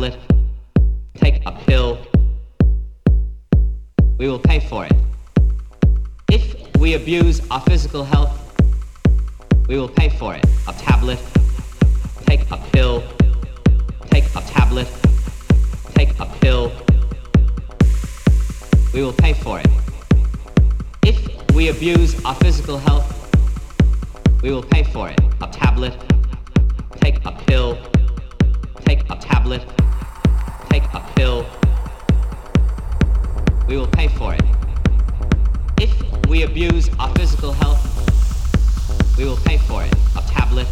tablet, take a pill, we will pay for it. If we abuse our physical health, we will pay for it. A tablet, take a pill, take a tablet, take a pill, we will pay for it. If we abuse our physical health, we will pay for it. A tablet, take a pill, take a tablet, we will pay for it. If we abuse our physical health, we will pay for it. A tablet,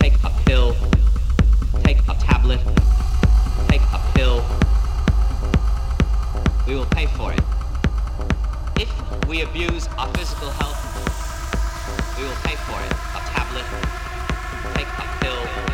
take a pill, take a tablet, take a pill, we will pay for it. If we abuse our physical health, we will pay for it. A tablet, take a pill,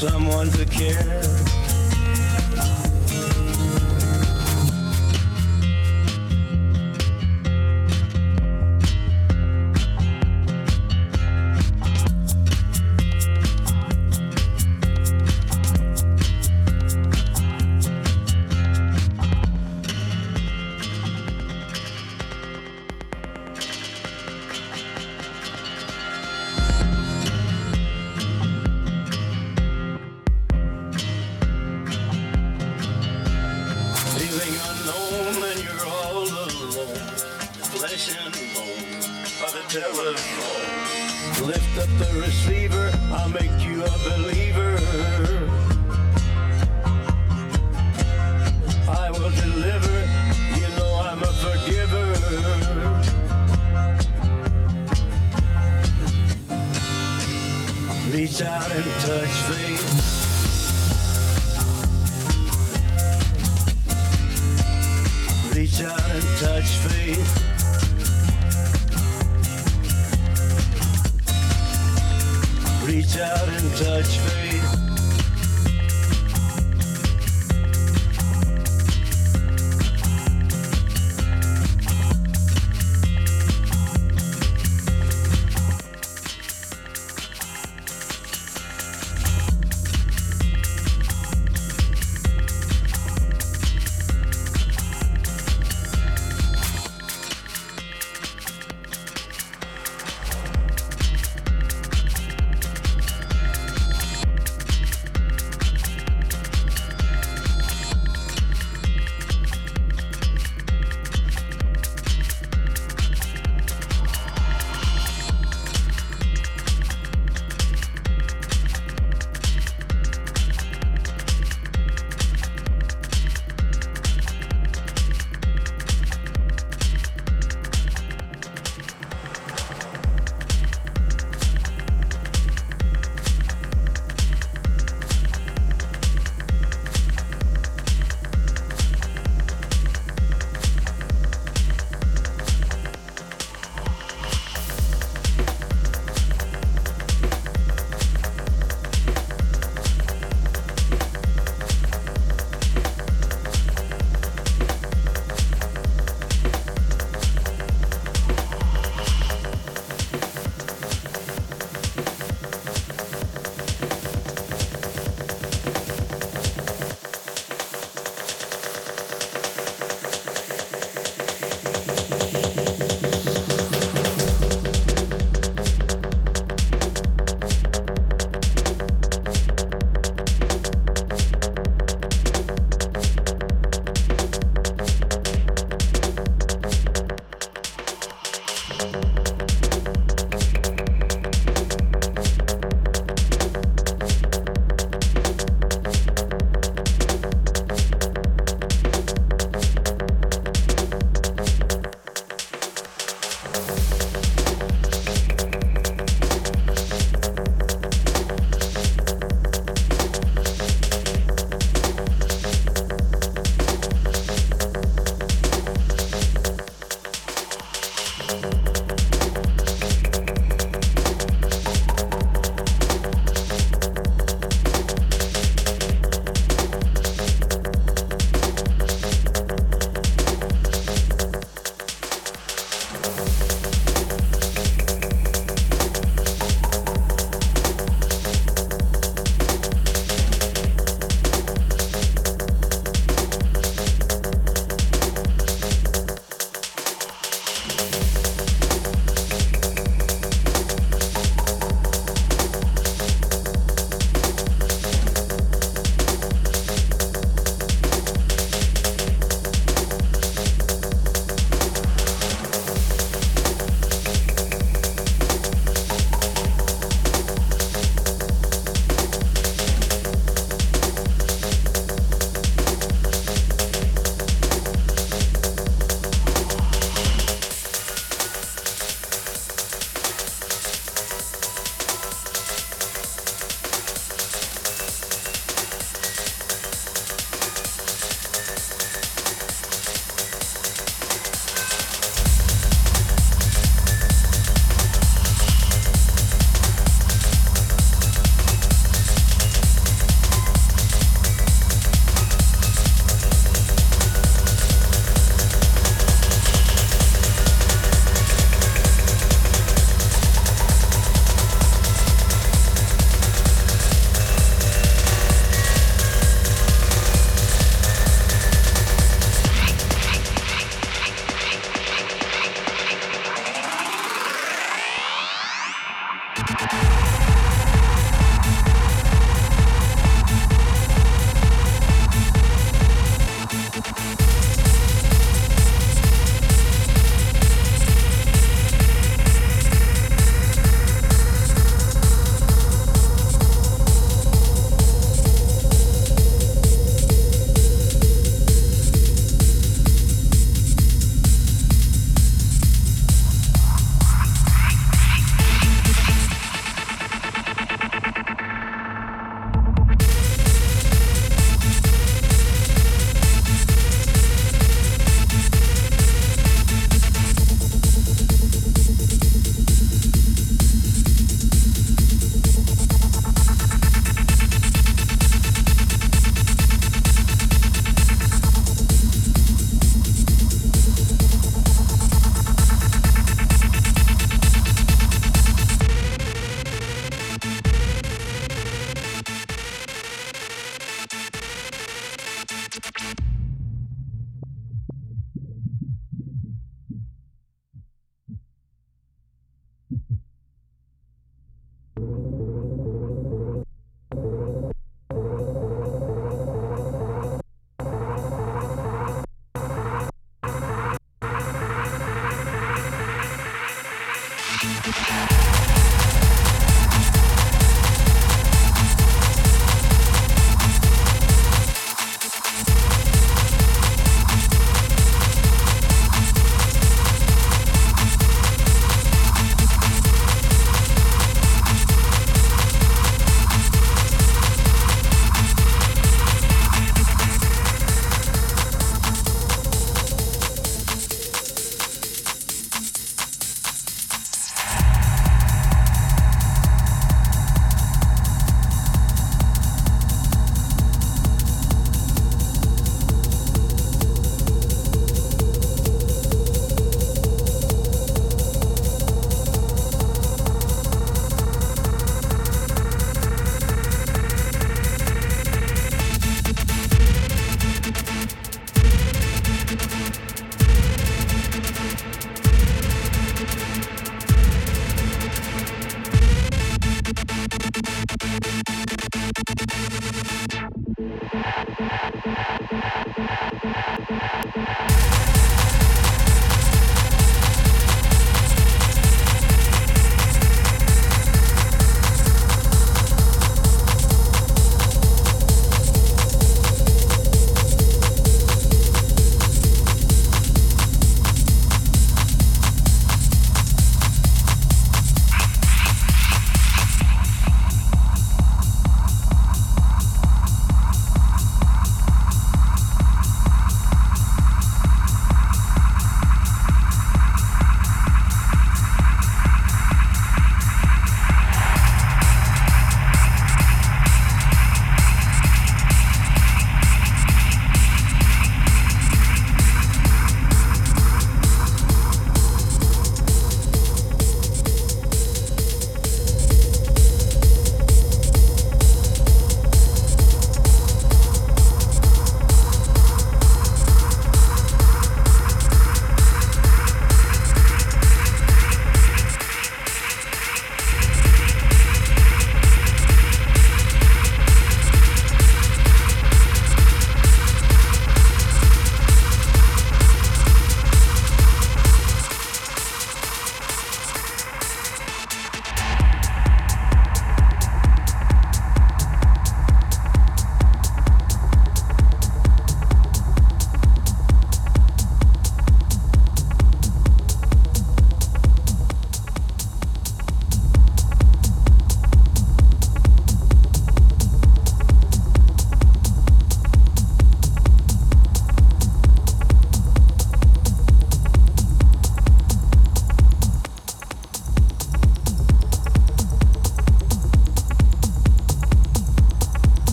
someone to care.